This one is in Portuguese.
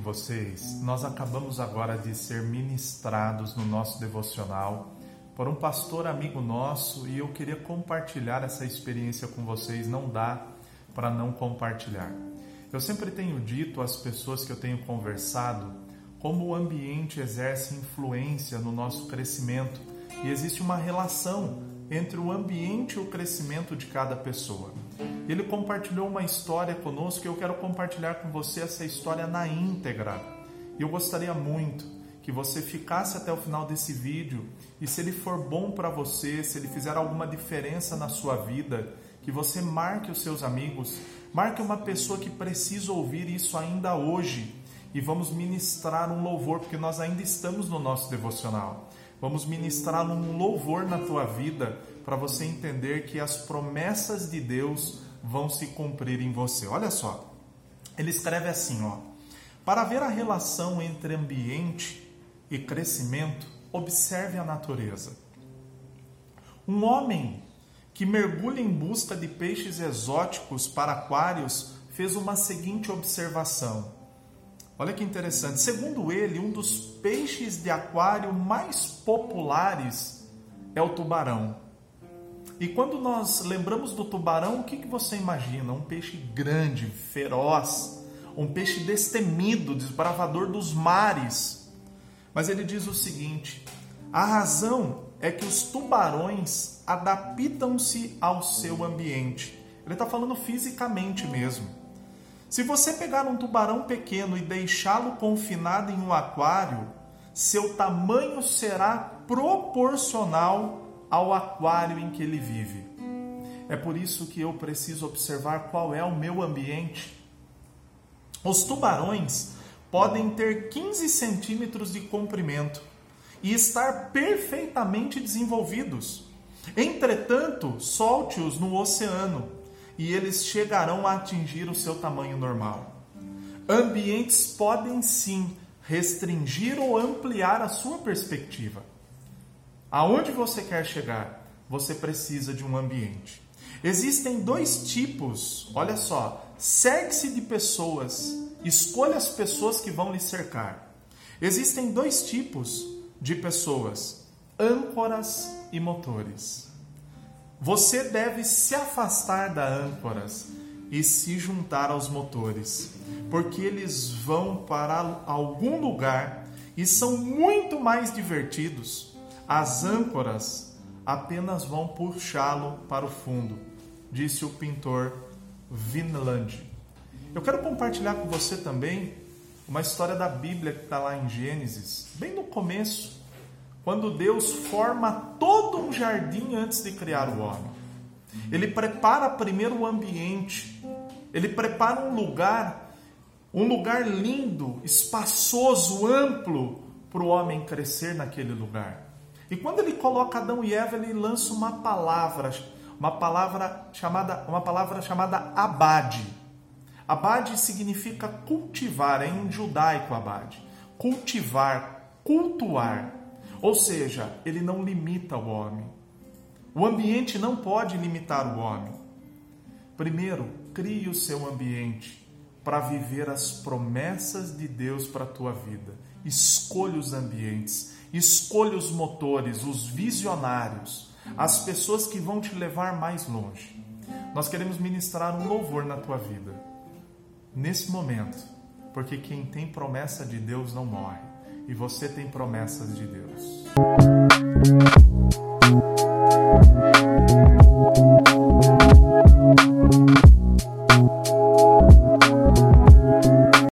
vocês, nós acabamos agora de ser ministrados no nosso devocional por um pastor amigo nosso e eu queria compartilhar essa experiência com vocês. Não dá para não compartilhar. Eu sempre tenho dito às pessoas que eu tenho conversado como o ambiente exerce influência no nosso crescimento e existe uma relação entre o ambiente e o crescimento de cada pessoa. Ele compartilhou uma história conosco e eu quero compartilhar com você essa história na íntegra. Eu gostaria muito que você ficasse até o final desse vídeo e se ele for bom para você, se ele fizer alguma diferença na sua vida, que você marque os seus amigos, marque uma pessoa que precisa ouvir isso ainda hoje e vamos ministrar um louvor, porque nós ainda estamos no nosso devocional. Vamos ministrar um louvor na tua vida para você entender que as promessas de Deus vão se cumprir em você. Olha só. Ele escreve assim, ó: Para ver a relação entre ambiente e crescimento, observe a natureza. Um homem que mergulha em busca de peixes exóticos para aquários fez uma seguinte observação: Olha que interessante. Segundo ele, um dos peixes de aquário mais populares é o tubarão. E quando nós lembramos do tubarão, o que, você imagina? Um peixe grande, feroz, um peixe destemido, desbravador dos mares. Mas ele diz o seguinte: a razão é que os tubarões adaptam-se ao seu ambiente. Ele está falando fisicamente mesmo. Se você pegar um tubarão pequeno e deixá-lo confinado em um aquário, seu tamanho será proporcional ao aquário em que ele vive. É por isso que eu preciso observar qual é o meu ambiente. Os tubarões podem ter 15 centímetros de comprimento e estar perfeitamente desenvolvidos. Entretanto, solte-os no oceano e eles chegarão a atingir o seu tamanho normal. Ambientes podem sim restringir ou ampliar a sua perspectiva. Aonde você quer chegar, você precisa de um ambiente. Existem dois tipos, olha só, cerque-se de pessoas, escolha as pessoas que vão lhe cercar. Existem dois tipos de pessoas: âncoras e motores. Você deve se afastar da âncoras e se juntar aos motores, porque eles vão para algum lugar e são muito mais divertidos. As âncoras apenas vão puxá-lo para o fundo, disse o pintor Vinland. Eu quero compartilhar com você também uma história da Bíblia que está lá em Gênesis, bem no começo quando Deus forma todo um jardim antes de criar o homem. Ele prepara primeiro o ambiente, ele prepara um lugar, um lugar lindo, espaçoso, amplo para o homem crescer naquele lugar. E quando ele coloca Adão e Eva, ele lança uma palavra, uma palavra chamada, uma palavra chamada abade. Abade significa cultivar, é em judaico abade. Cultivar, cultuar. Ou seja, ele não limita o homem. O ambiente não pode limitar o homem. Primeiro, crie o seu ambiente para viver as promessas de Deus para a tua vida. Escolha os ambientes, escolha os motores, os visionários, as pessoas que vão te levar mais longe. Nós queremos ministrar um louvor na tua vida, nesse momento, porque quem tem promessa de Deus não morre e você tem promessas de Deus.